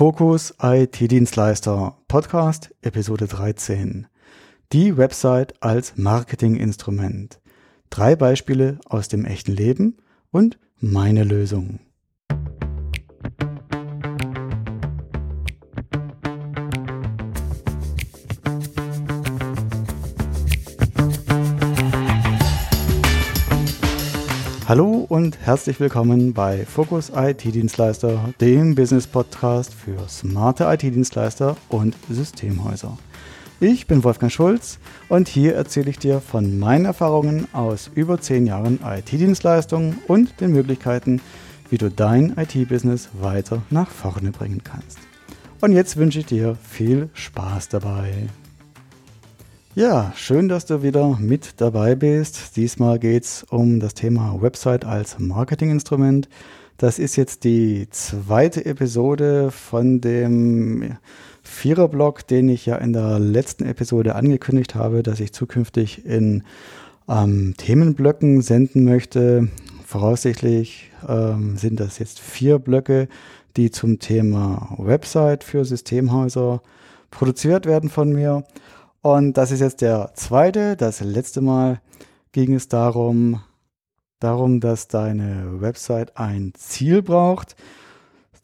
Fokus IT-Dienstleister Podcast Episode 13. Die Website als Marketinginstrument. Drei Beispiele aus dem echten Leben und meine Lösung. Hallo und herzlich willkommen bei Focus IT-Dienstleister, dem Business-Podcast für smarte IT-Dienstleister und Systemhäuser. Ich bin Wolfgang Schulz und hier erzähle ich dir von meinen Erfahrungen aus über zehn Jahren IT-Dienstleistung und den Möglichkeiten, wie du dein IT-Business weiter nach vorne bringen kannst. Und jetzt wünsche ich dir viel Spaß dabei. Ja, schön, dass du wieder mit dabei bist. Diesmal geht es um das Thema Website als Marketinginstrument. Das ist jetzt die zweite Episode von dem Viererblock, den ich ja in der letzten Episode angekündigt habe, dass ich zukünftig in ähm, Themenblöcken senden möchte. Voraussichtlich ähm, sind das jetzt vier Blöcke, die zum Thema Website für Systemhäuser produziert werden von mir. Und das ist jetzt der zweite. Das letzte Mal ging es darum, darum, dass deine Website ein Ziel braucht,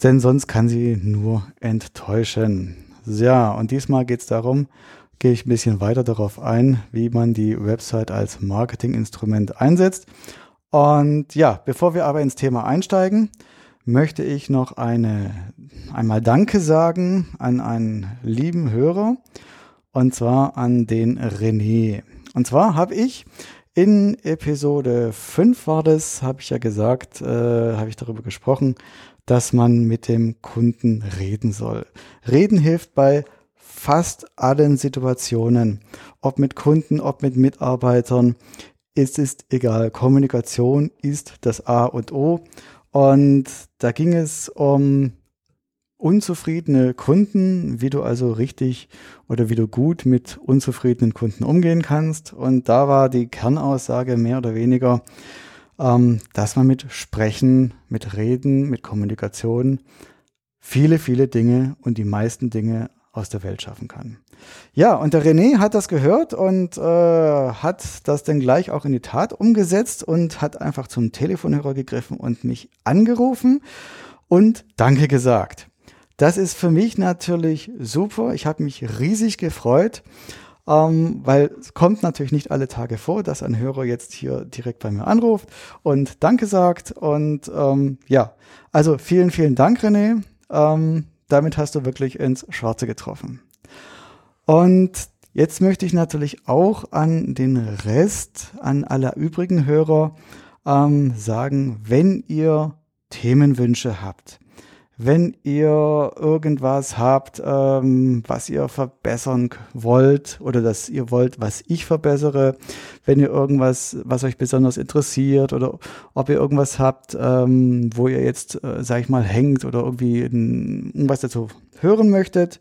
denn sonst kann sie nur enttäuschen. Ja, und diesmal geht es darum, gehe ich ein bisschen weiter darauf ein, wie man die Website als Marketinginstrument einsetzt. Und ja, bevor wir aber ins Thema einsteigen, möchte ich noch eine, einmal Danke sagen an einen lieben Hörer und zwar an den René. Und zwar habe ich in Episode 5 war das, habe ich ja gesagt, äh, habe ich darüber gesprochen, dass man mit dem Kunden reden soll. Reden hilft bei fast allen Situationen, ob mit Kunden, ob mit Mitarbeitern. Es ist egal. Kommunikation ist das A und O. Und da ging es um unzufriedene Kunden, wie du also richtig oder wie du gut mit unzufriedenen Kunden umgehen kannst. Und da war die Kernaussage mehr oder weniger, ähm, dass man mit Sprechen, mit Reden, mit Kommunikation viele, viele Dinge und die meisten Dinge aus der Welt schaffen kann. Ja, und der René hat das gehört und äh, hat das dann gleich auch in die Tat umgesetzt und hat einfach zum Telefonhörer gegriffen und mich angerufen und Danke gesagt. Das ist für mich natürlich super. Ich habe mich riesig gefreut, ähm, weil es kommt natürlich nicht alle Tage vor, dass ein Hörer jetzt hier direkt bei mir anruft und Danke sagt. Und ähm, ja, also vielen, vielen Dank, René. Ähm, damit hast du wirklich ins Schwarze getroffen. Und jetzt möchte ich natürlich auch an den Rest, an alle übrigen Hörer ähm, sagen, wenn ihr Themenwünsche habt, wenn ihr irgendwas habt, ähm, was ihr verbessern wollt oder dass ihr wollt, was ich verbessere, wenn ihr irgendwas, was euch besonders interessiert oder ob ihr irgendwas habt, ähm, wo ihr jetzt, äh, sag ich mal, hängt oder irgendwie irgendwas dazu hören möchtet,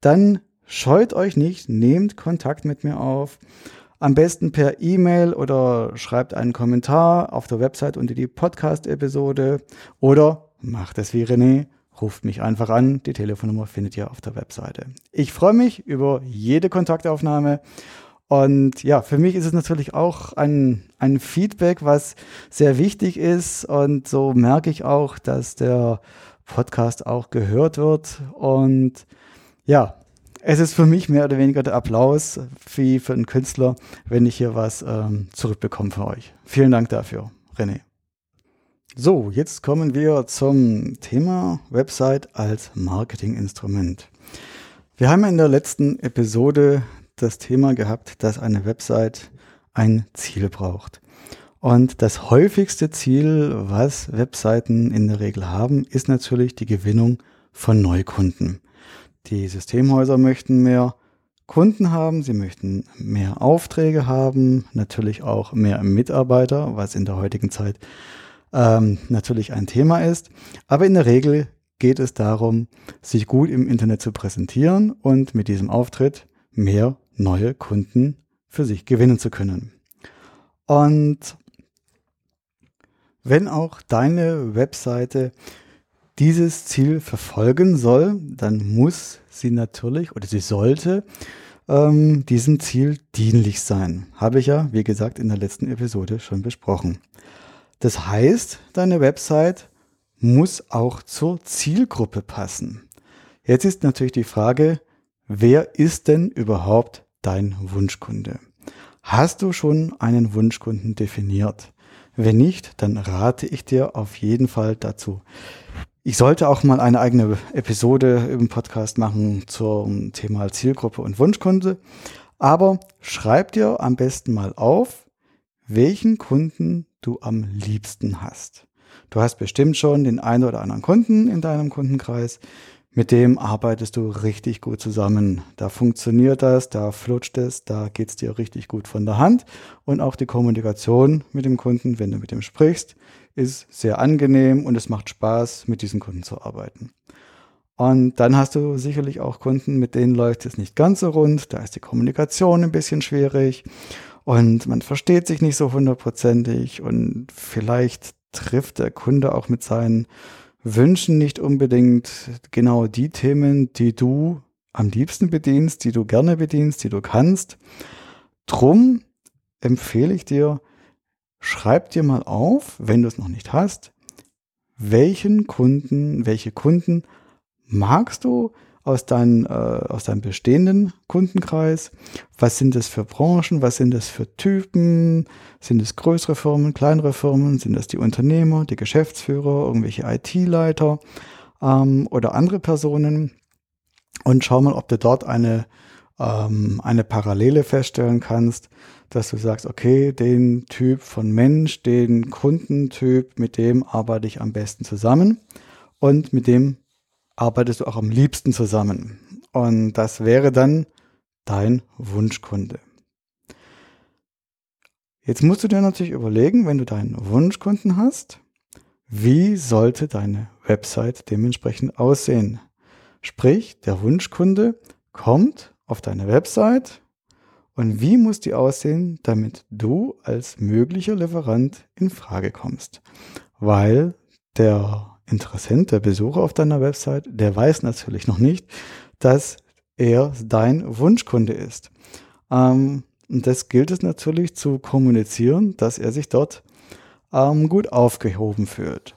dann scheut euch nicht, nehmt Kontakt mit mir auf. Am besten per E-Mail oder schreibt einen Kommentar auf der Website unter die Podcast-Episode oder macht es wie René ruft mich einfach an. Die Telefonnummer findet ihr auf der Webseite. Ich freue mich über jede Kontaktaufnahme. Und ja, für mich ist es natürlich auch ein, ein Feedback, was sehr wichtig ist. Und so merke ich auch, dass der Podcast auch gehört wird. Und ja, es ist für mich mehr oder weniger der Applaus wie für einen Künstler, wenn ich hier was ähm, zurückbekomme für euch. Vielen Dank dafür, René. So, jetzt kommen wir zum Thema Website als Marketinginstrument. Wir haben in der letzten Episode das Thema gehabt, dass eine Website ein Ziel braucht. Und das häufigste Ziel, was Webseiten in der Regel haben, ist natürlich die Gewinnung von Neukunden. Die Systemhäuser möchten mehr Kunden haben, sie möchten mehr Aufträge haben, natürlich auch mehr Mitarbeiter, was in der heutigen Zeit ähm, natürlich ein Thema ist. Aber in der Regel geht es darum, sich gut im Internet zu präsentieren und mit diesem Auftritt mehr neue Kunden für sich gewinnen zu können. Und wenn auch deine Webseite dieses Ziel verfolgen soll, dann muss sie natürlich oder sie sollte ähm, diesem Ziel dienlich sein. Habe ich ja, wie gesagt, in der letzten Episode schon besprochen. Das heißt, deine Website muss auch zur Zielgruppe passen. Jetzt ist natürlich die Frage, wer ist denn überhaupt dein Wunschkunde? Hast du schon einen Wunschkunden definiert? Wenn nicht, dann rate ich dir auf jeden Fall dazu. Ich sollte auch mal eine eigene Episode im Podcast machen zum Thema Zielgruppe und Wunschkunde. Aber schreib dir am besten mal auf, welchen Kunden du am liebsten hast. Du hast bestimmt schon den einen oder anderen Kunden in deinem Kundenkreis, mit dem arbeitest du richtig gut zusammen. Da funktioniert das, da flutscht es, da geht's dir richtig gut von der Hand. Und auch die Kommunikation mit dem Kunden, wenn du mit ihm sprichst, ist sehr angenehm und es macht Spaß, mit diesen Kunden zu arbeiten. Und dann hast du sicherlich auch Kunden, mit denen läuft es nicht ganz so rund, da ist die Kommunikation ein bisschen schwierig und man versteht sich nicht so hundertprozentig und vielleicht trifft der Kunde auch mit seinen Wünschen nicht unbedingt genau die Themen, die du am liebsten bedienst, die du gerne bedienst, die du kannst. Drum empfehle ich dir, schreib dir mal auf, wenn du es noch nicht hast, welchen Kunden, welche Kunden magst du aus, dein, äh, aus deinem bestehenden Kundenkreis? Was sind das für Branchen? Was sind das für Typen? Sind es größere Firmen, kleinere Firmen? Sind das die Unternehmer, die Geschäftsführer, irgendwelche IT-Leiter ähm, oder andere Personen? Und schau mal, ob du dort eine, ähm, eine Parallele feststellen kannst dass du sagst, okay, den Typ von Mensch, den Kundentyp, mit dem arbeite ich am besten zusammen und mit dem arbeitest du auch am liebsten zusammen. Und das wäre dann dein Wunschkunde. Jetzt musst du dir natürlich überlegen, wenn du deinen Wunschkunden hast, wie sollte deine Website dementsprechend aussehen? Sprich, der Wunschkunde kommt auf deine Website und wie muss die aussehen, damit du als möglicher Lieferant in Frage kommst? Weil der Interessent, der Besucher auf deiner Website, der weiß natürlich noch nicht, dass er dein Wunschkunde ist. Ähm, und das gilt es natürlich zu kommunizieren, dass er sich dort ähm, gut aufgehoben fühlt.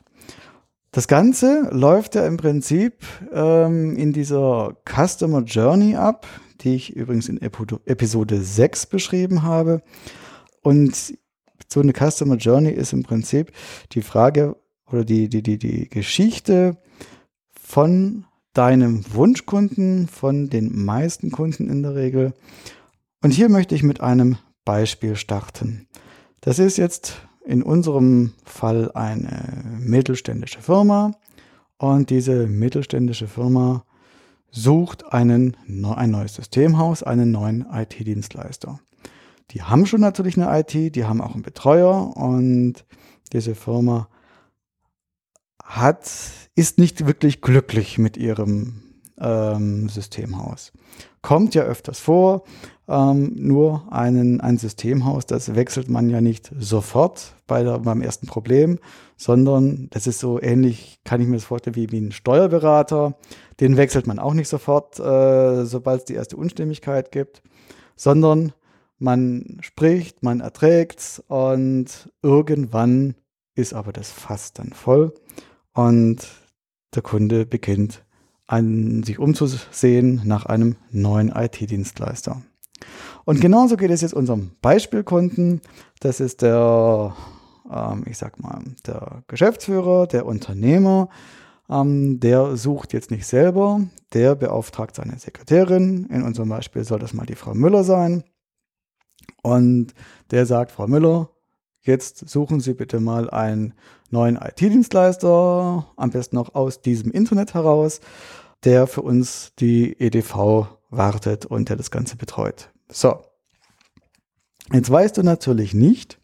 Das Ganze läuft ja im Prinzip ähm, in dieser Customer Journey ab, die ich übrigens in Episode 6 beschrieben habe. Und so eine Customer Journey ist im Prinzip die Frage oder die, die, die, die Geschichte von deinem Wunschkunden, von den meisten Kunden in der Regel. Und hier möchte ich mit einem Beispiel starten. Das ist jetzt in unserem Fall eine mittelständische Firma und diese mittelständische Firma sucht einen, ein neues Systemhaus, einen neuen IT-Dienstleister. Die haben schon natürlich eine IT, die haben auch einen Betreuer und diese Firma hat, ist nicht wirklich glücklich mit ihrem ähm, Systemhaus. Kommt ja öfters vor, ähm, nur einen, ein Systemhaus, das wechselt man ja nicht sofort bei der, beim ersten Problem, sondern das ist so ähnlich, kann ich mir das vorstellen, wie, wie ein Steuerberater. Den wechselt man auch nicht sofort, äh, sobald es die erste Unstimmigkeit gibt, sondern man spricht, man erträgt und irgendwann ist aber das Fass dann voll und der Kunde beginnt an sich umzusehen nach einem neuen IT-Dienstleister. Und genauso geht es jetzt unserem Beispielkunden. Das ist der, ähm, ich sag mal, der Geschäftsführer, der Unternehmer. Ähm, der sucht jetzt nicht selber, der beauftragt seine Sekretärin. In unserem Beispiel soll das mal die Frau Müller sein. Und der sagt, Frau Müller, jetzt suchen Sie bitte mal einen neuen IT-Dienstleister, am besten noch aus diesem Internet heraus, der für uns die EDV wartet und der das Ganze betreut. So. Jetzt weißt du natürlich nicht,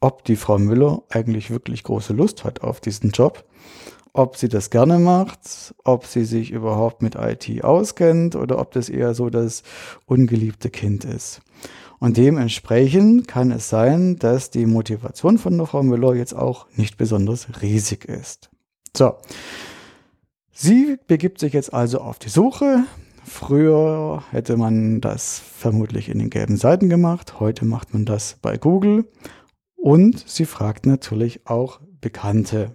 ob die Frau Müller eigentlich wirklich große Lust hat auf diesen Job, ob sie das gerne macht, ob sie sich überhaupt mit IT auskennt oder ob das eher so das ungeliebte Kind ist. Und dementsprechend kann es sein, dass die Motivation von der Frau Müller jetzt auch nicht besonders riesig ist. So. Sie begibt sich jetzt also auf die Suche. Früher hätte man das vermutlich in den gelben Seiten gemacht. Heute macht man das bei Google. Und sie fragt natürlich auch Bekannte.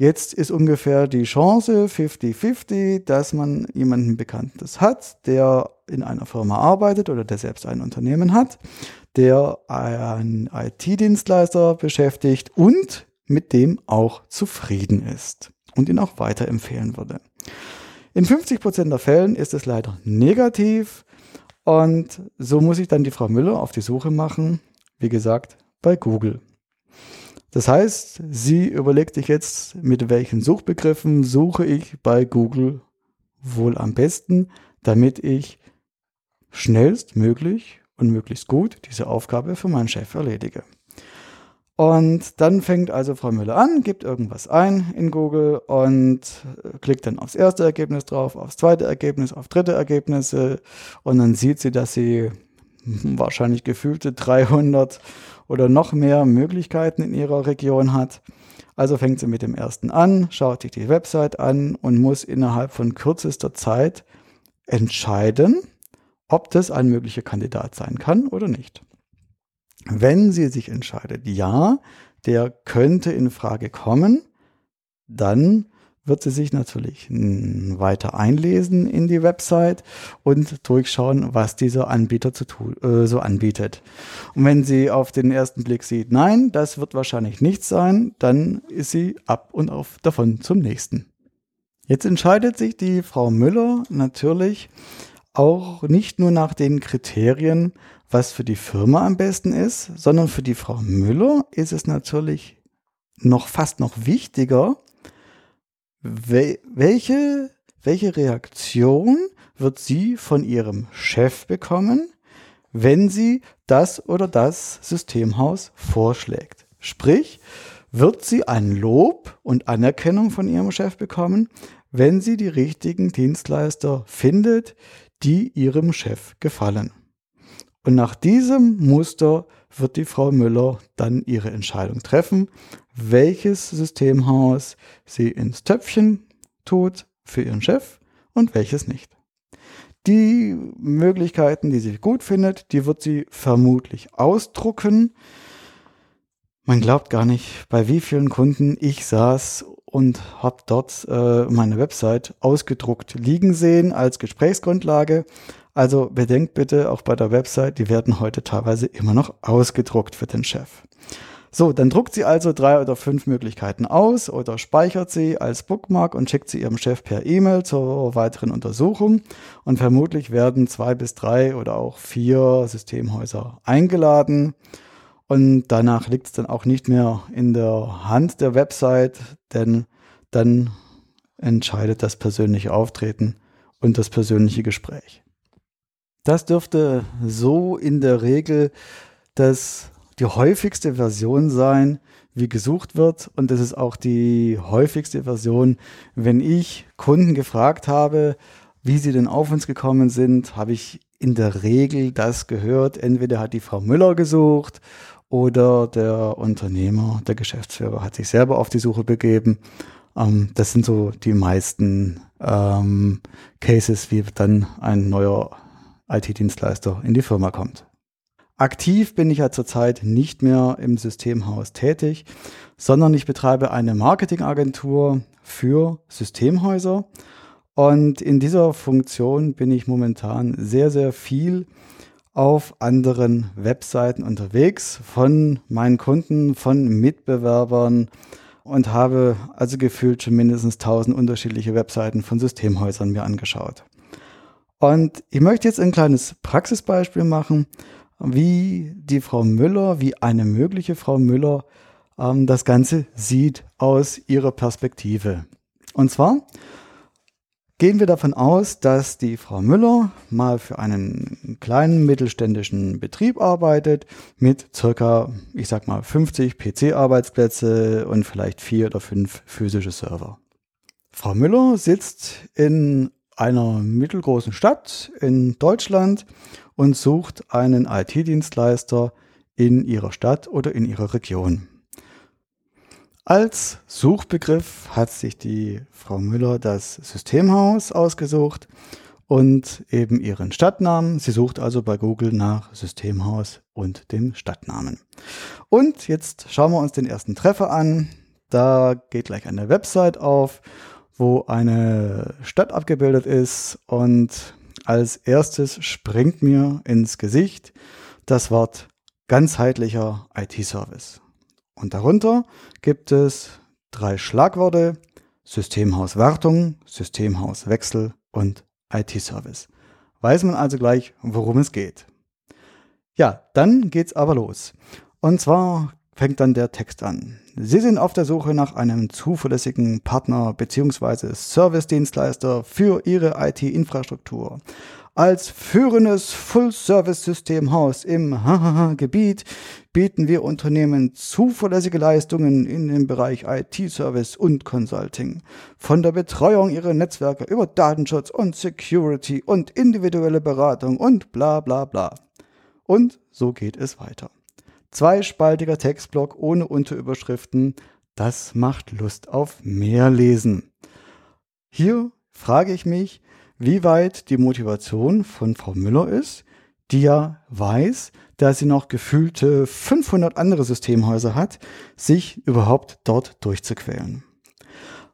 Jetzt ist ungefähr die Chance 50-50, dass man jemanden Bekanntes hat, der in einer Firma arbeitet oder der selbst ein Unternehmen hat, der einen IT-Dienstleister beschäftigt und mit dem auch zufrieden ist und ihn auch weiterempfehlen würde. In 50 Prozent der Fällen ist es leider negativ und so muss ich dann die Frau Müller auf die Suche machen, wie gesagt, bei Google. Das heißt, sie überlegt sich jetzt, mit welchen Suchbegriffen suche ich bei Google wohl am besten, damit ich schnellstmöglich und möglichst gut diese Aufgabe für meinen Chef erledige. Und dann fängt also Frau Müller an, gibt irgendwas ein in Google und klickt dann aufs erste Ergebnis drauf, aufs zweite Ergebnis, auf dritte Ergebnisse und dann sieht sie, dass sie wahrscheinlich gefühlte 300 oder noch mehr Möglichkeiten in ihrer Region hat. Also fängt sie mit dem ersten an, schaut sich die Website an und muss innerhalb von kürzester Zeit entscheiden, ob das ein möglicher Kandidat sein kann oder nicht. Wenn sie sich entscheidet, ja, der könnte in Frage kommen, dann wird sie sich natürlich weiter einlesen in die Website und durchschauen, was dieser Anbieter zu tun, äh, so anbietet. Und wenn sie auf den ersten Blick sieht, nein, das wird wahrscheinlich nichts sein, dann ist sie ab und auf davon zum nächsten. Jetzt entscheidet sich die Frau Müller natürlich auch nicht nur nach den Kriterien, was für die Firma am besten ist, sondern für die Frau Müller ist es natürlich noch fast noch wichtiger, welche, welche Reaktion wird sie von ihrem Chef bekommen, wenn sie das oder das Systemhaus vorschlägt. Sprich, wird sie ein Lob und Anerkennung von ihrem Chef bekommen, wenn sie die richtigen Dienstleister findet, die ihrem Chef gefallen. Und nach diesem Muster wird die Frau Müller dann ihre Entscheidung treffen, welches Systemhaus sie ins Töpfchen tut für ihren Chef und welches nicht. Die Möglichkeiten, die sie gut findet, die wird sie vermutlich ausdrucken. Man glaubt gar nicht, bei wie vielen Kunden ich saß und habe dort äh, meine Website ausgedruckt liegen sehen als Gesprächsgrundlage. Also bedenkt bitte auch bei der Website, die werden heute teilweise immer noch ausgedruckt für den Chef. So, dann druckt sie also drei oder fünf Möglichkeiten aus oder speichert sie als Bookmark und schickt sie ihrem Chef per E-Mail zur weiteren Untersuchung. Und vermutlich werden zwei bis drei oder auch vier Systemhäuser eingeladen. Und danach liegt es dann auch nicht mehr in der Hand der Website, denn dann entscheidet das persönliche Auftreten und das persönliche Gespräch. Das dürfte so in der Regel das, die häufigste Version sein, wie gesucht wird. Und das ist auch die häufigste Version, wenn ich Kunden gefragt habe, wie sie denn auf uns gekommen sind, habe ich in der Regel das gehört. Entweder hat die Frau Müller gesucht oder der Unternehmer, der Geschäftsführer hat sich selber auf die Suche begeben. Ähm, das sind so die meisten ähm, Cases, wie dann ein neuer IT-Dienstleister in die Firma kommt. Aktiv bin ich ja zurzeit nicht mehr im Systemhaus tätig, sondern ich betreibe eine Marketingagentur für Systemhäuser. Und in dieser Funktion bin ich momentan sehr, sehr viel auf anderen Webseiten unterwegs von meinen Kunden, von Mitbewerbern und habe also gefühlt schon mindestens 1000 unterschiedliche Webseiten von Systemhäusern mir angeschaut. Und ich möchte jetzt ein kleines Praxisbeispiel machen, wie die Frau Müller, wie eine mögliche Frau Müller ähm, das Ganze sieht aus ihrer Perspektive. Und zwar gehen wir davon aus, dass die Frau Müller mal für einen kleinen mittelständischen Betrieb arbeitet mit circa, ich sag mal, 50 PC-Arbeitsplätze und vielleicht vier oder fünf physische Server. Frau Müller sitzt in einer mittelgroßen Stadt in Deutschland und sucht einen IT-Dienstleister in ihrer Stadt oder in ihrer Region. Als Suchbegriff hat sich die Frau Müller das Systemhaus ausgesucht und eben ihren Stadtnamen. Sie sucht also bei Google nach Systemhaus und dem Stadtnamen. Und jetzt schauen wir uns den ersten Treffer an. Da geht gleich eine Website auf, wo eine Stadt abgebildet ist und als erstes springt mir ins Gesicht das Wort ganzheitlicher IT-Service. Und darunter gibt es drei Schlagworte, Systemhauswartung, Systemhauswechsel und IT-Service. Weiß man also gleich, worum es geht. Ja, dann geht's aber los. Und zwar fängt dann der Text an. Sie sind auf der Suche nach einem zuverlässigen Partner bzw. Service-Dienstleister für Ihre IT-Infrastruktur. Als führendes Full-Service-Systemhaus im Gebiet bieten wir Unternehmen zuverlässige Leistungen in dem Bereich IT-Service und Consulting. Von der Betreuung ihrer Netzwerke über Datenschutz und Security und individuelle Beratung und bla bla bla. Und so geht es weiter. Zweispaltiger Textblock ohne Unterüberschriften, das macht Lust auf mehr Lesen. Hier frage ich mich, wie weit die Motivation von Frau Müller ist, die ja weiß, dass sie noch gefühlte 500 andere Systemhäuser hat, sich überhaupt dort durchzuquälen.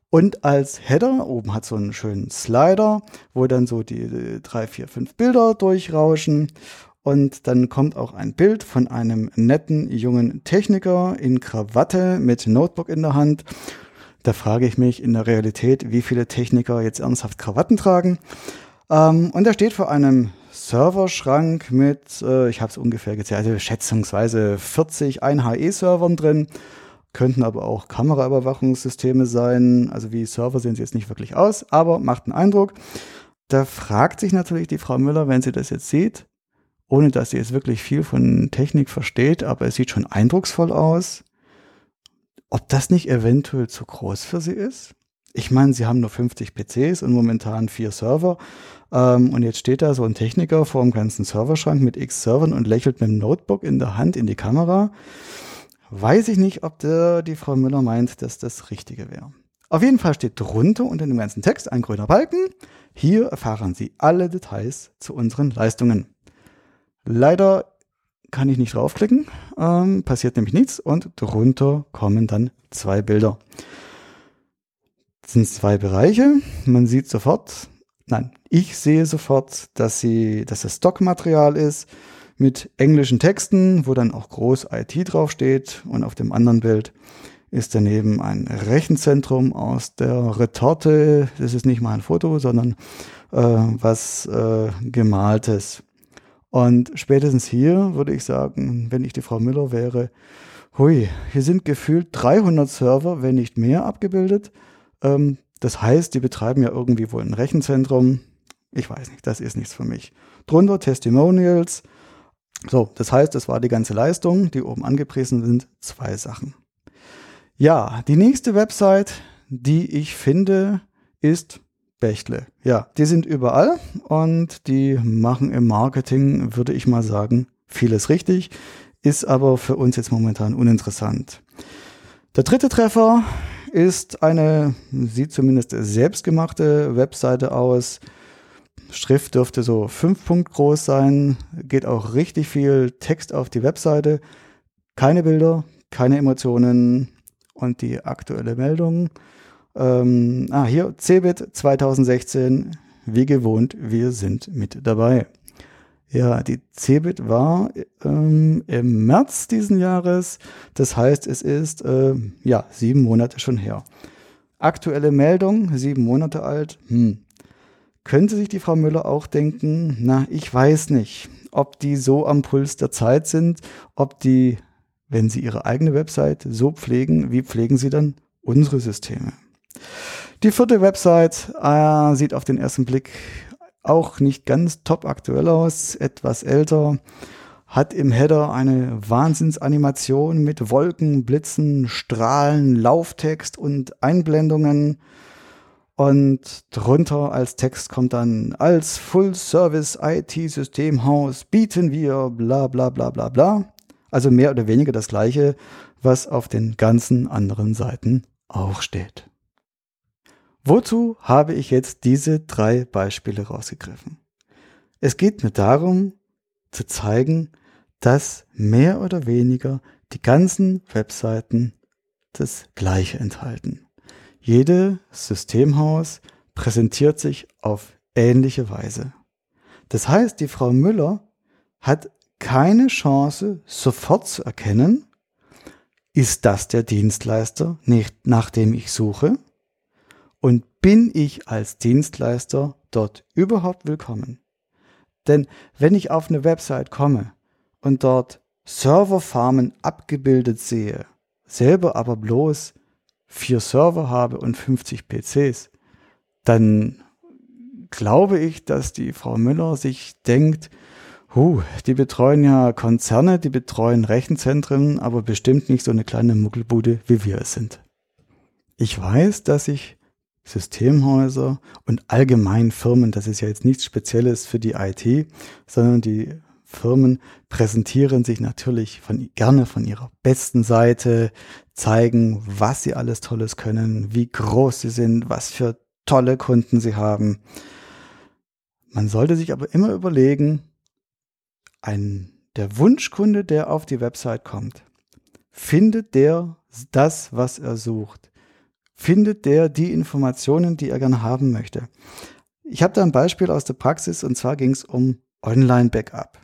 Und als Header, oben hat so einen schönen Slider, wo dann so die drei, vier, fünf Bilder durchrauschen. Und dann kommt auch ein Bild von einem netten jungen Techniker in Krawatte mit Notebook in der Hand. Da frage ich mich in der Realität, wie viele Techniker jetzt ernsthaft Krawatten tragen. Ähm, und er steht vor einem Serverschrank mit, äh, ich habe es ungefähr gezählt, also schätzungsweise 40 1HE-Servern drin. Könnten aber auch Kameraüberwachungssysteme sein. Also wie Server sehen sie jetzt nicht wirklich aus, aber macht einen Eindruck. Da fragt sich natürlich die Frau Müller, wenn sie das jetzt sieht, ohne dass sie jetzt wirklich viel von Technik versteht, aber es sieht schon eindrucksvoll aus ob das nicht eventuell zu groß für sie ist. Ich meine, sie haben nur 50 PCs und momentan vier Server. Ähm, und jetzt steht da so ein Techniker vor dem ganzen Serverschrank mit x Servern und lächelt mit dem Notebook in der Hand in die Kamera. Weiß ich nicht, ob der, die Frau Müller meint, dass das Richtige wäre. Auf jeden Fall steht drunter unter dem ganzen Text ein grüner Balken. Hier erfahren Sie alle Details zu unseren Leistungen. Leider kann ich nicht draufklicken, ähm, passiert nämlich nichts und drunter kommen dann zwei Bilder. Das sind zwei Bereiche. Man sieht sofort, nein, ich sehe sofort, dass sie, dass das Stockmaterial ist mit englischen Texten, wo dann auch groß IT draufsteht und auf dem anderen Bild ist daneben ein Rechenzentrum aus der Retorte. Das ist nicht mal ein Foto, sondern äh, was äh, gemaltes. Und spätestens hier würde ich sagen, wenn ich die Frau Müller wäre, hui, hier sind gefühlt 300 Server, wenn nicht mehr, abgebildet. Ähm, das heißt, die betreiben ja irgendwie wohl ein Rechenzentrum. Ich weiß nicht, das ist nichts für mich. Drunter Testimonials. So, das heißt, das war die ganze Leistung, die oben angepriesen sind. Zwei Sachen. Ja, die nächste Website, die ich finde, ist Bechtle. Ja, die sind überall und die machen im Marketing, würde ich mal sagen, vieles richtig, ist aber für uns jetzt momentan uninteressant. Der dritte Treffer ist eine, sieht zumindest selbstgemachte Webseite aus. Schrift dürfte so fünf Punkt groß sein, geht auch richtig viel Text auf die Webseite. Keine Bilder, keine Emotionen und die aktuelle Meldung ähm, ah, hier, CeBIT 2016, wie gewohnt, wir sind mit dabei. Ja, die CeBIT war ähm, im März diesen Jahres. Das heißt, es ist äh, ja sieben Monate schon her. Aktuelle Meldung, sieben Monate alt. Hm. Könnte sich die Frau Müller auch denken, na, ich weiß nicht, ob die so am Puls der Zeit sind, ob die, wenn sie ihre eigene Website so pflegen, wie pflegen sie dann unsere Systeme? Die vierte Website äh, sieht auf den ersten Blick auch nicht ganz top aktuell aus, etwas älter, hat im Header eine Wahnsinnsanimation mit Wolken, Blitzen, Strahlen, Lauftext und Einblendungen. Und drunter als Text kommt dann, als Full-Service IT-Systemhaus bieten wir bla bla bla bla bla. Also mehr oder weniger das gleiche, was auf den ganzen anderen Seiten auch steht. Wozu habe ich jetzt diese drei Beispiele rausgegriffen? Es geht mir darum, zu zeigen, dass mehr oder weniger die ganzen Webseiten das Gleiche enthalten. Jede Systemhaus präsentiert sich auf ähnliche Weise. Das heißt, die Frau Müller hat keine Chance, sofort zu erkennen, ist das der Dienstleister, nach dem ich suche? Und bin ich als Dienstleister dort überhaupt willkommen? Denn wenn ich auf eine Website komme und dort Serverfarmen abgebildet sehe, selber aber bloß vier Server habe und 50 PCs, dann glaube ich, dass die Frau Müller sich denkt, huh, die betreuen ja Konzerne, die betreuen Rechenzentren, aber bestimmt nicht so eine kleine Muggelbude, wie wir es sind. Ich weiß, dass sich Systemhäuser und allgemein Firmen, das ist ja jetzt nichts Spezielles für die IT, sondern die Firmen präsentieren sich natürlich von, gerne von ihrer besten Seite, zeigen, was sie alles Tolles können, wie groß sie sind, was für tolle Kunden sie haben. Man sollte sich aber immer überlegen, ein, der Wunschkunde, der auf die Website kommt, findet der das, was er sucht? Findet der die Informationen, die er gerne haben möchte? Ich habe da ein Beispiel aus der Praxis und zwar ging es um Online-Backup.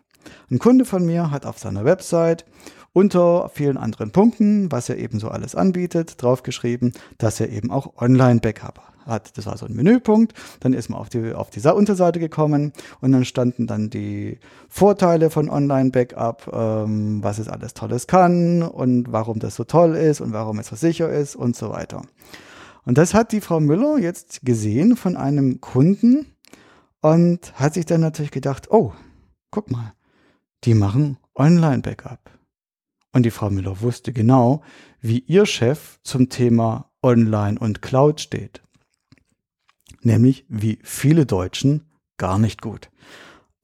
Ein Kunde von mir hat auf seiner Website unter vielen anderen Punkten, was er eben so alles anbietet, draufgeschrieben, dass er eben auch Online-Backup hat. Das war so ein Menüpunkt. Dann ist man auf die, auf die Unterseite gekommen und dann standen dann die Vorteile von Online-Backup, ähm, was es alles Tolles kann und warum das so toll ist und warum es so sicher ist und so weiter. Und das hat die Frau Müller jetzt gesehen von einem Kunden und hat sich dann natürlich gedacht, oh, guck mal, die machen Online-Backup. Und die Frau Müller wusste genau, wie ihr Chef zum Thema Online und Cloud steht. Nämlich wie viele Deutschen gar nicht gut.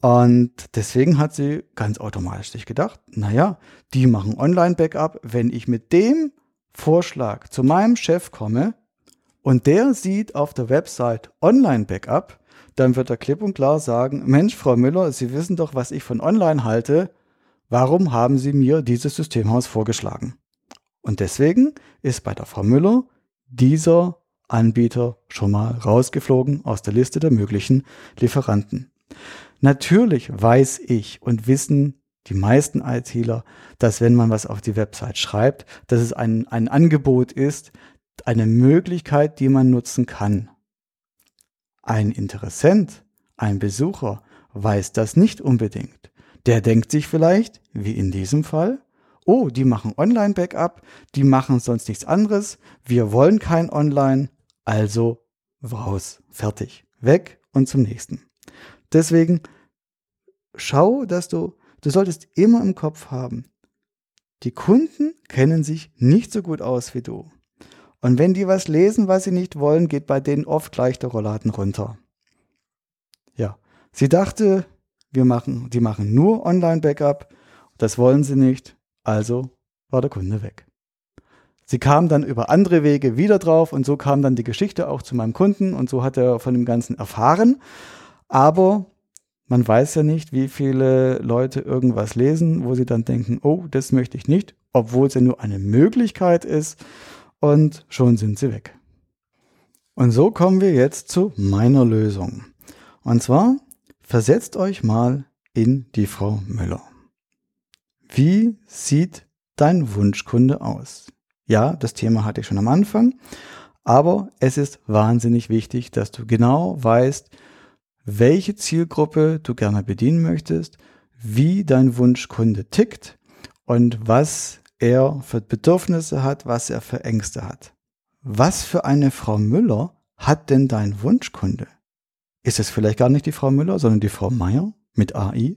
Und deswegen hat sie ganz automatisch sich gedacht, naja, die machen Online-Backup. Wenn ich mit dem Vorschlag zu meinem Chef komme und der sieht auf der Website Online-Backup, dann wird er klipp und klar sagen, Mensch, Frau Müller, Sie wissen doch, was ich von Online halte. Warum haben Sie mir dieses Systemhaus vorgeschlagen? Und deswegen ist bei der Frau Müller dieser Anbieter schon mal rausgeflogen aus der Liste der möglichen Lieferanten. Natürlich weiß ich und wissen die meisten ITler, dass wenn man was auf die Website schreibt, dass es ein, ein Angebot ist, eine Möglichkeit, die man nutzen kann. Ein Interessent, ein Besucher weiß das nicht unbedingt. Der denkt sich vielleicht, wie in diesem Fall, oh, die machen Online-Backup, die machen sonst nichts anderes, wir wollen kein Online, also raus, fertig, weg und zum nächsten. Deswegen schau, dass du, du solltest immer im Kopf haben, die Kunden kennen sich nicht so gut aus wie du. Und wenn die was lesen, was sie nicht wollen, geht bei denen oft gleich der Rolladen runter. Ja, sie dachte, wir machen, die machen nur Online-Backup. Das wollen sie nicht. Also war der Kunde weg. Sie kam dann über andere Wege wieder drauf und so kam dann die Geschichte auch zu meinem Kunden und so hat er von dem Ganzen erfahren. Aber man weiß ja nicht, wie viele Leute irgendwas lesen, wo sie dann denken, oh, das möchte ich nicht, obwohl es ja nur eine Möglichkeit ist und schon sind sie weg. Und so kommen wir jetzt zu meiner Lösung. Und zwar versetzt euch mal in die Frau Müller. Wie sieht dein Wunschkunde aus? Ja, das Thema hatte ich schon am Anfang, aber es ist wahnsinnig wichtig, dass du genau weißt, welche Zielgruppe du gerne bedienen möchtest, wie dein Wunschkunde tickt und was er für Bedürfnisse hat, was er für Ängste hat. Was für eine Frau Müller hat denn dein Wunschkunde? Ist es vielleicht gar nicht die Frau Müller, sondern die Frau Meier mit AI?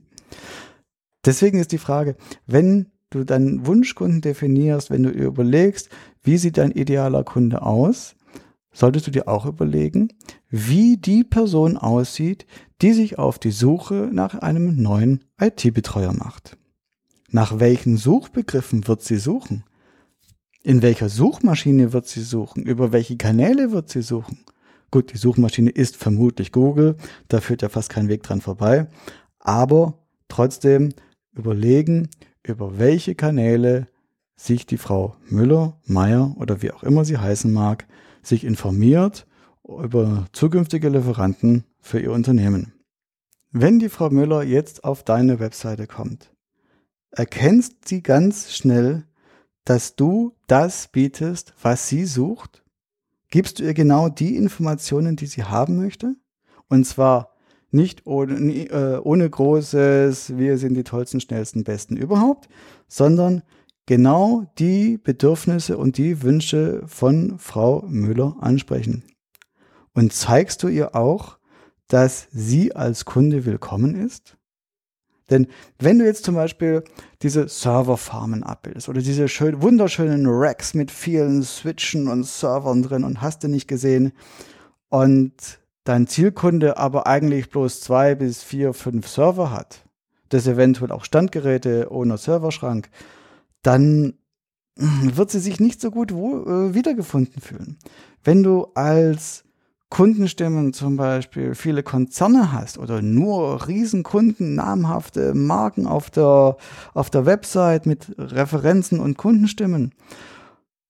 Deswegen ist die Frage, wenn du deinen Wunschkunden definierst, wenn du überlegst, wie sieht dein idealer Kunde aus, solltest du dir auch überlegen, wie die Person aussieht, die sich auf die Suche nach einem neuen IT-Betreuer macht. Nach welchen Suchbegriffen wird sie suchen? In welcher Suchmaschine wird sie suchen? Über welche Kanäle wird sie suchen? Gut, die Suchmaschine ist vermutlich Google, da führt ja fast kein Weg dran vorbei. Aber trotzdem überlegen, über welche Kanäle sich die Frau Müller, Meier oder wie auch immer sie heißen mag, sich informiert über zukünftige Lieferanten für ihr Unternehmen. Wenn die Frau Müller jetzt auf deine Webseite kommt, erkennst sie ganz schnell, dass du das bietest, was sie sucht? Gibst du ihr genau die Informationen, die sie haben möchte? Und zwar nicht ohne, äh, ohne großes, wir sind die tollsten, schnellsten, besten überhaupt, sondern genau die Bedürfnisse und die Wünsche von Frau Müller ansprechen. Und zeigst du ihr auch, dass sie als Kunde willkommen ist? Denn wenn du jetzt zum Beispiel diese Serverfarmen abbildest oder diese schön, wunderschönen Racks mit vielen Switchen und Servern drin und hast du nicht gesehen und dein Zielkunde aber eigentlich bloß zwei bis vier, fünf Server hat, das eventuell auch Standgeräte ohne Serverschrank, dann wird sie sich nicht so gut äh, wiedergefunden fühlen. Wenn du als Kundenstimmen zum Beispiel viele Konzerne hast oder nur Riesenkunden, namhafte Marken auf der, auf der Website mit Referenzen und Kundenstimmen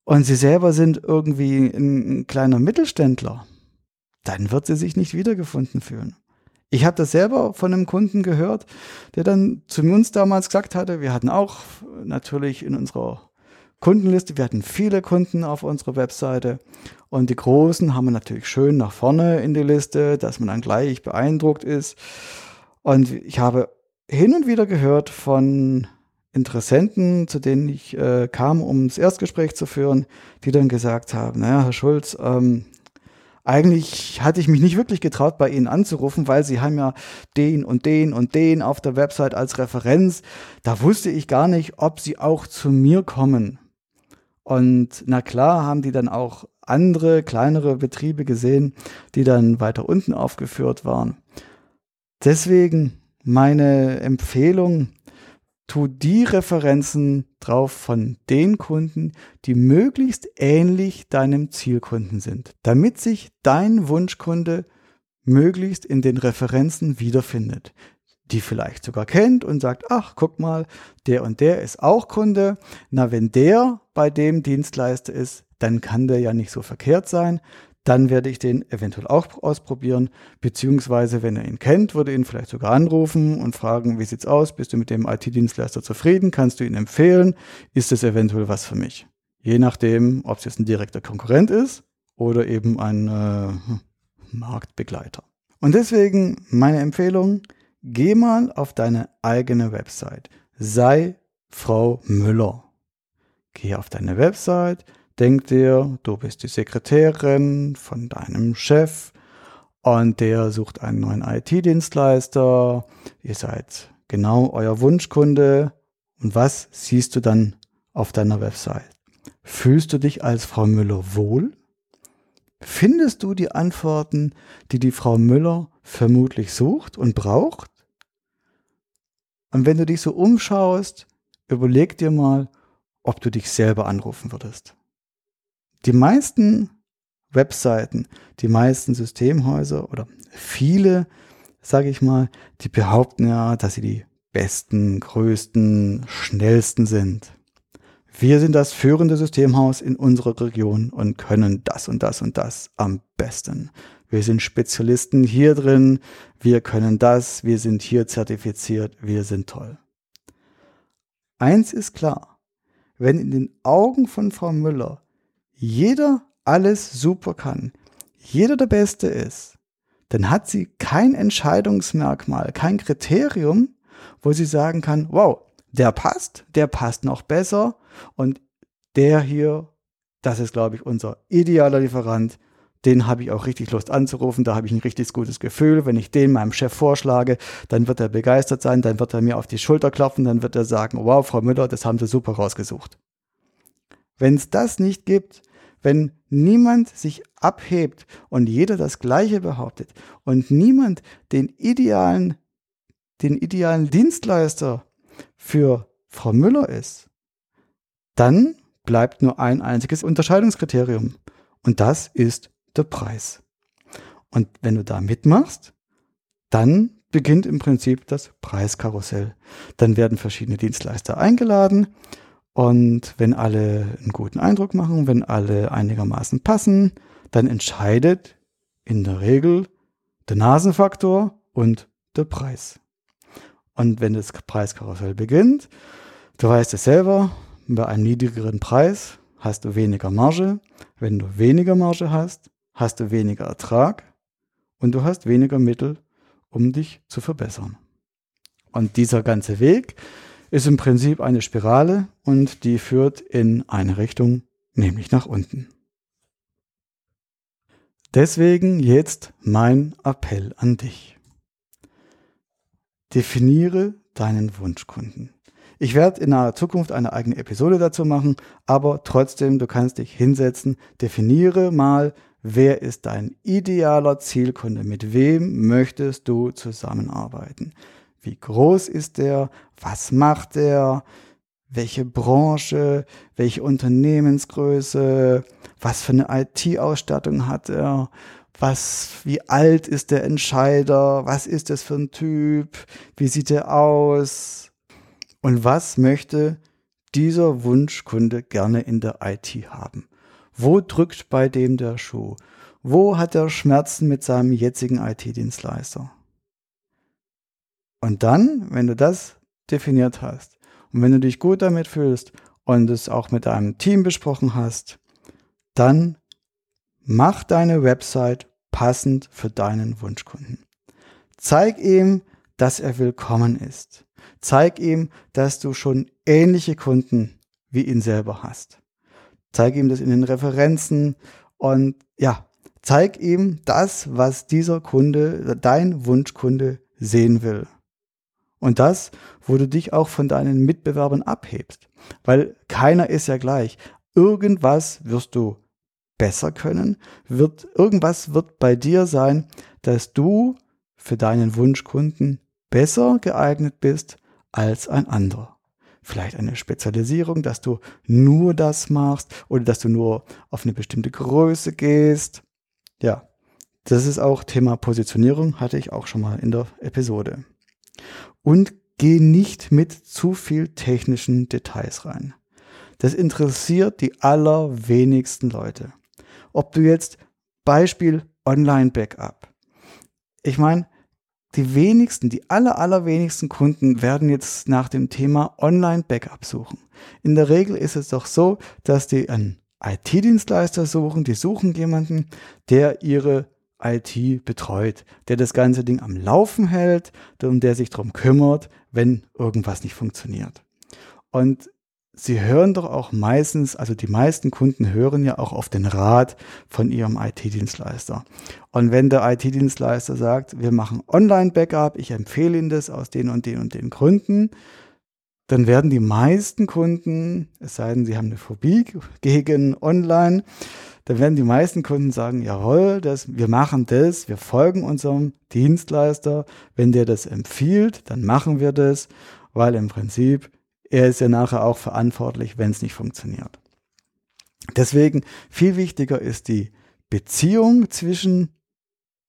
und sie selber sind irgendwie ein, ein kleiner Mittelständler, dann wird sie sich nicht wiedergefunden fühlen. Ich habe das selber von einem Kunden gehört, der dann zu uns damals gesagt hatte, wir hatten auch natürlich in unserer Kundenliste. Wir hatten viele Kunden auf unserer Webseite und die großen haben wir natürlich schön nach vorne in die Liste, dass man dann gleich beeindruckt ist. Und ich habe hin und wieder gehört von Interessenten, zu denen ich äh, kam, um das Erstgespräch zu führen, die dann gesagt haben, naja, Herr Schulz, ähm, eigentlich hatte ich mich nicht wirklich getraut, bei Ihnen anzurufen, weil Sie haben ja den und den und den auf der Website als Referenz. Da wusste ich gar nicht, ob Sie auch zu mir kommen. Und na klar haben die dann auch andere kleinere Betriebe gesehen, die dann weiter unten aufgeführt waren. Deswegen meine Empfehlung, tu die Referenzen drauf von den Kunden, die möglichst ähnlich deinem Zielkunden sind, damit sich dein Wunschkunde möglichst in den Referenzen wiederfindet die vielleicht sogar kennt und sagt, ach, guck mal, der und der ist auch Kunde. Na, wenn der bei dem Dienstleister ist, dann kann der ja nicht so verkehrt sein. Dann werde ich den eventuell auch ausprobieren, beziehungsweise wenn er ihn kennt, würde ihn vielleicht sogar anrufen und fragen, wie sieht's aus? Bist du mit dem IT-Dienstleister zufrieden? Kannst du ihn empfehlen? Ist es eventuell was für mich? Je nachdem, ob es jetzt ein direkter Konkurrent ist oder eben ein äh, Marktbegleiter. Und deswegen meine Empfehlung, Geh mal auf deine eigene Website. Sei Frau Müller. Geh auf deine Website, denk dir, du bist die Sekretärin von deinem Chef und der sucht einen neuen IT-Dienstleister. Ihr seid genau euer Wunschkunde. Und was siehst du dann auf deiner Website? Fühlst du dich als Frau Müller wohl? Findest du die Antworten, die die Frau Müller vermutlich sucht und braucht? Und wenn du dich so umschaust, überleg dir mal, ob du dich selber anrufen würdest. Die meisten Webseiten, die meisten Systemhäuser oder viele, sage ich mal, die behaupten ja, dass sie die besten, größten, schnellsten sind. Wir sind das führende Systemhaus in unserer Region und können das und das und das am besten. Wir sind Spezialisten hier drin, wir können das, wir sind hier zertifiziert, wir sind toll. Eins ist klar, wenn in den Augen von Frau Müller jeder alles super kann, jeder der Beste ist, dann hat sie kein Entscheidungsmerkmal, kein Kriterium, wo sie sagen kann, wow, der passt, der passt noch besser und der hier, das ist, glaube ich, unser idealer Lieferant, den habe ich auch richtig Lust anzurufen, da habe ich ein richtig gutes Gefühl. Wenn ich den meinem Chef vorschlage, dann wird er begeistert sein, dann wird er mir auf die Schulter klopfen, dann wird er sagen, wow, Frau Müller, das haben Sie super rausgesucht. Wenn es das nicht gibt, wenn niemand sich abhebt und jeder das Gleiche behauptet und niemand den idealen, den idealen Dienstleister für Frau Müller ist, dann bleibt nur ein einziges Unterscheidungskriterium. Und das ist der Preis. Und wenn du da mitmachst, dann beginnt im Prinzip das Preiskarussell. Dann werden verschiedene Dienstleister eingeladen und wenn alle einen guten Eindruck machen, wenn alle einigermaßen passen, dann entscheidet in der Regel der Nasenfaktor und der Preis. Und wenn das Preiskarussell beginnt, du weißt es selber, bei einem niedrigeren Preis hast du weniger Marge. Wenn du weniger Marge hast, hast du weniger Ertrag und du hast weniger Mittel, um dich zu verbessern. Und dieser ganze Weg ist im Prinzip eine Spirale und die führt in eine Richtung, nämlich nach unten. Deswegen jetzt mein Appell an dich. Definiere deinen Wunschkunden. Ich werde in naher Zukunft eine eigene Episode dazu machen, aber trotzdem, du kannst dich hinsetzen, definiere mal, wer ist dein idealer Zielkunde, mit wem möchtest du zusammenarbeiten. Wie groß ist der? Was macht er? Welche Branche? Welche Unternehmensgröße? Was für eine IT-Ausstattung hat er? Was, wie alt ist der Entscheider? Was ist das für ein Typ? Wie sieht er aus? Und was möchte dieser Wunschkunde gerne in der IT haben? Wo drückt bei dem der Schuh? Wo hat er Schmerzen mit seinem jetzigen IT-Dienstleister? Und dann, wenn du das definiert hast und wenn du dich gut damit fühlst und es auch mit deinem Team besprochen hast, dann mach deine Website passend für deinen Wunschkunden. Zeig ihm, dass er willkommen ist. Zeig ihm, dass du schon ähnliche Kunden wie ihn selber hast. Zeig ihm das in den Referenzen und ja, zeig ihm das, was dieser Kunde, dein Wunschkunde sehen will. Und das, wo du dich auch von deinen Mitbewerbern abhebst. Weil keiner ist ja gleich. Irgendwas wirst du besser können, wird, irgendwas wird bei dir sein, dass du für deinen Wunschkunden besser geeignet bist als ein anderer. Vielleicht eine Spezialisierung, dass du nur das machst oder dass du nur auf eine bestimmte Größe gehst. Ja, das ist auch Thema Positionierung, hatte ich auch schon mal in der Episode und geh nicht mit zu viel technischen Details rein. Das interessiert die allerwenigsten Leute. Ob du jetzt Beispiel Online-Backup. Ich meine, die wenigsten, die aller, allerwenigsten Kunden werden jetzt nach dem Thema Online-Backup suchen. In der Regel ist es doch so, dass die einen IT-Dienstleister suchen, die suchen jemanden, der ihre IT betreut, der das ganze Ding am Laufen hält und der sich darum kümmert, wenn irgendwas nicht funktioniert. Und sie hören doch auch meistens, also die meisten Kunden hören ja auch auf den Rat von ihrem IT-Dienstleister. Und wenn der IT-Dienstleister sagt, wir machen Online-Backup, ich empfehle Ihnen das aus den und den und den Gründen, dann werden die meisten Kunden, es sei denn, sie haben eine Phobie gegen Online, dann werden die meisten Kunden sagen, jawohl, das, wir machen das, wir folgen unserem Dienstleister. Wenn der das empfiehlt, dann machen wir das, weil im Prinzip er ist ja nachher auch verantwortlich, wenn es nicht funktioniert. Deswegen viel wichtiger ist die Beziehung zwischen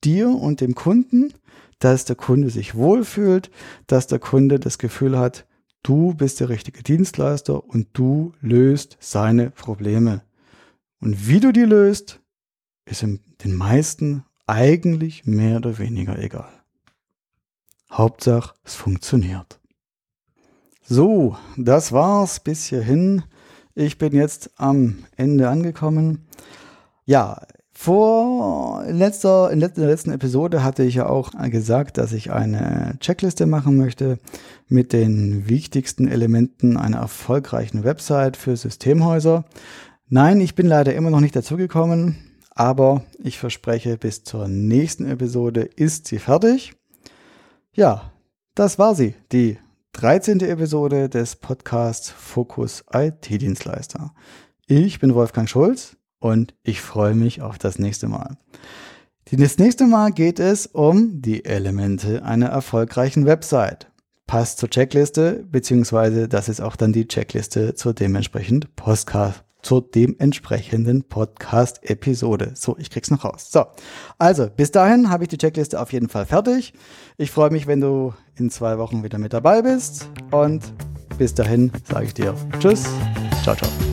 dir und dem Kunden, dass der Kunde sich wohlfühlt, dass der Kunde das Gefühl hat, du bist der richtige Dienstleister und du löst seine Probleme. Und wie du die löst, ist den meisten eigentlich mehr oder weniger egal. Hauptsache, es funktioniert. So, das war's bis hierhin. Ich bin jetzt am Ende angekommen. Ja, vor letzter, in der letzten Episode hatte ich ja auch gesagt, dass ich eine Checkliste machen möchte mit den wichtigsten Elementen einer erfolgreichen Website für Systemhäuser. Nein, ich bin leider immer noch nicht dazugekommen, aber ich verspreche, bis zur nächsten Episode ist sie fertig. Ja, das war sie, die 13. Episode des Podcasts Fokus IT-Dienstleister. Ich bin Wolfgang Schulz und ich freue mich auf das nächste Mal. Das nächste Mal geht es um die Elemente einer erfolgreichen Website. passt zur Checkliste, beziehungsweise das ist auch dann die Checkliste zur dementsprechenden Podcast, zur dementsprechenden Podcast-Episode. So, ich krieg's noch raus. So, also bis dahin habe ich die Checkliste auf jeden Fall fertig. Ich freue mich, wenn du in zwei Wochen wieder mit dabei bist und bis dahin sage ich dir Tschüss, ciao, ciao.